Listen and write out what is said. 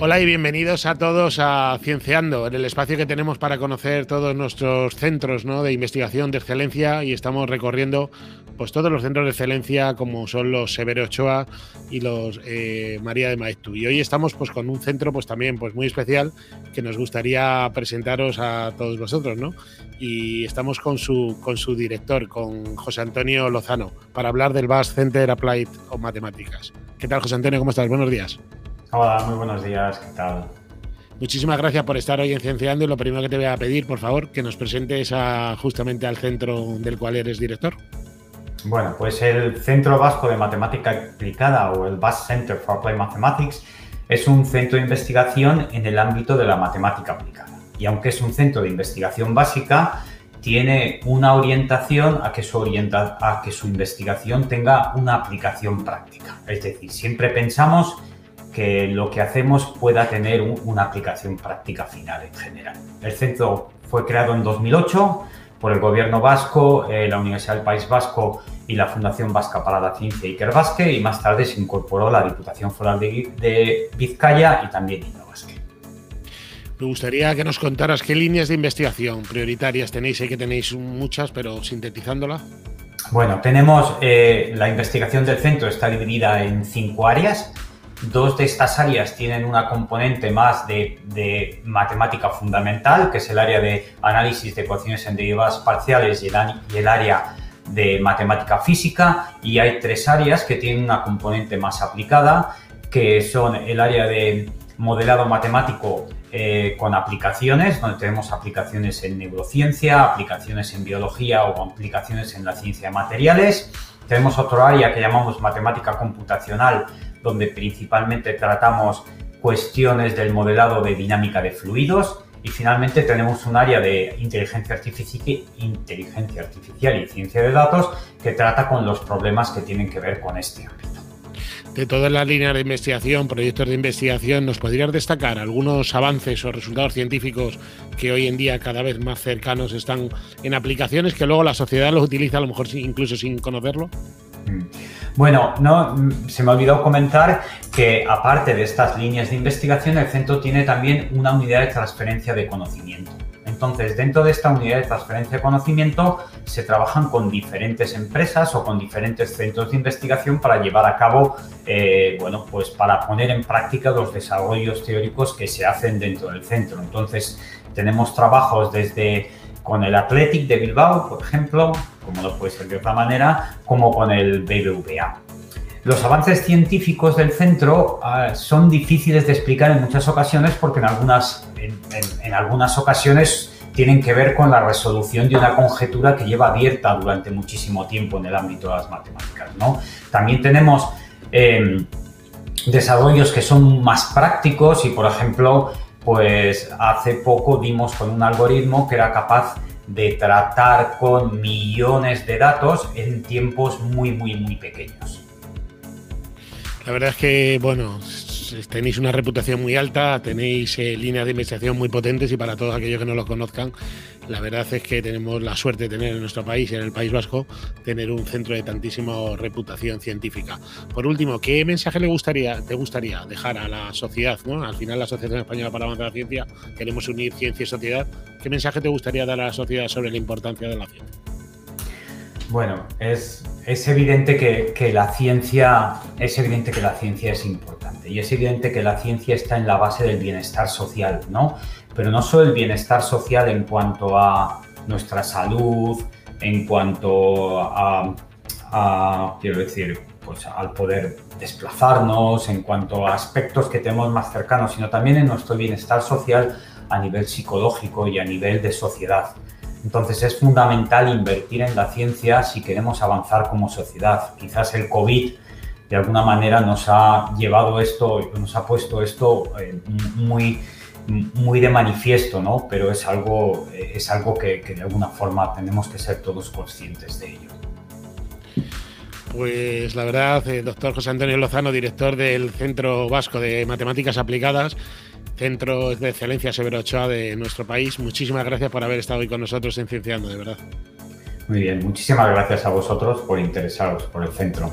Hola y bienvenidos a todos a Cienceando, en el espacio que tenemos para conocer todos nuestros centros de investigación de excelencia y estamos recorriendo pues todos los centros de excelencia como son los Severo Ochoa y los eh, María de Maeztu. Y hoy estamos pues con un centro pues también pues muy especial que nos gustaría presentaros a todos vosotros, ¿no? Y estamos con su con su director, con José Antonio Lozano, para hablar del BAS Center Applied of Matemáticas. ¿Qué tal, José Antonio? ¿Cómo estás? Buenos días. Hola, muy buenos días, ¿qué tal? Muchísimas gracias por estar hoy en Cienciando y lo primero que te voy a pedir, por favor, que nos presentes a, justamente al centro del cual eres director. Bueno, pues el Centro Vasco de Matemática Aplicada o el BAS Center for Applied Mathematics es un centro de investigación en el ámbito de la matemática aplicada. Y aunque es un centro de investigación básica, tiene una orientación a que su, orienta a que su investigación tenga una aplicación práctica. Es decir, siempre pensamos que lo que hacemos pueda tener una aplicación práctica final en general. El centro fue creado en 2008 por el gobierno vasco, eh, la Universidad del País Vasco y la Fundación Vasca para la Ciencia Iker y más tarde se incorporó la Diputación Foral de, Vizcaya y también Innobasque. Me gustaría que nos contaras qué líneas de investigación prioritarias tenéis. Sé que tenéis muchas, pero sintetizándola. Bueno, tenemos eh, la investigación del centro está dividida en cinco áreas. Dos de estas áreas tienen una componente más de, matemática fundamental, que es el área de análisis de ecuaciones en derivadas parciales y el, área de matemática física. Y hay tres áreas que tienen una componente más aplicada, que son el área de modelado matemático eh, con aplicaciones, donde tenemos aplicaciones en neurociencia, aplicaciones en biología o aplicaciones en la ciencia de materiales. Tenemos otro área que llamamos matemática computacional, donde principalmente tratamos cuestiones del modelado de dinámica de fluidos y finalmente tenemos un área de inteligencia artificial, inteligencia artificial y ciencia de datos que trata con los problemas que tienen que ver con este ámbito. De todas las líneas de investigación, proyectos de investigación, ¿nos podrías destacar algunos avances o resultados científicos que hoy en día cada vez más cercanos están en aplicaciones que luego la sociedad los utiliza a lo mejor incluso sin conocerlo? Mm. Bueno, no, se me olvidó comentar que aparte de estas líneas de investigación, el centro tiene también una unidad de transferencia de conocimiento. Entonces, dentro de esta unidad de transferencia de conocimiento se trabajan con diferentes empresas o con diferentes centros de investigación para llevar a cabo, eh, bueno, pues para poner en práctica los desarrollos teóricos que se hacen dentro del centro. Entonces, tenemos trabajos desde con el Athletic de Bilbao, por ejemplo, como no puede ser de otra manera, como con el BBVA. Los avances científicos del centro ah, son difíciles de explicar en muchas ocasiones porque en algunas, en, algunas ocasiones tienen que ver con la resolución de una conjetura que lleva abierta durante muchísimo tiempo en el ámbito de las matemáticas. ¿no? También tenemos em, desarrollos que son más prácticos y, por ejemplo, pues hace poco dimos con un algoritmo que era capaz de tratar con millones de datos en tiempos muy, muy, muy pequeños. La verdad es que, bueno, tenéis una reputación muy alta, tenéis eh, líneas de investigación muy potentes y para todos aquellos que no lo conozcan, la verdad es que tenemos la suerte de tener en nuestro país, en el País Vasco, tener un centro de tantísima reputación científica. Por último, ¿qué mensaje le gustaría, te gustaría dejar a la sociedad? ¿no? Al final, la Asociación Española para Avanzar la Ciencia, queremos unir ciencia y sociedad. ¿Qué mensaje te gustaría dar a la sociedad sobre la importancia de la ciencia? Bueno, es, evidente que, la ciencia es evidente que la ciencia es importante y es evidente que la ciencia está en la base del bienestar social, ¿no? Pero no solo el bienestar social en cuanto a nuestra salud, en cuanto a, quiero decir, pues al poder desplazarnos, en cuanto a aspectos que tenemos más cercanos, sino también en nuestro bienestar social a nivel psicológico y a nivel de sociedad. Entonces es fundamental invertir en la ciencia si queremos avanzar como sociedad. Quizás el COVID de alguna manera nos ha llevado esto, nos ha puesto esto eh, muy, muy de manifiesto, ¿no? Pero es algo, es algo que, que de alguna forma tenemos que ser todos conscientes de ello. Pues la verdad, eh, doctor José Antonio Lozano, director del Centro Vasco de Matemáticas Aplicadas, Centro de Excelencia Severo Ochoa de nuestro país, muchísimas gracias por haber estado hoy con nosotros en Cienciando, de verdad. Muy bien, muchísimas gracias a vosotros por interesaros por el centro.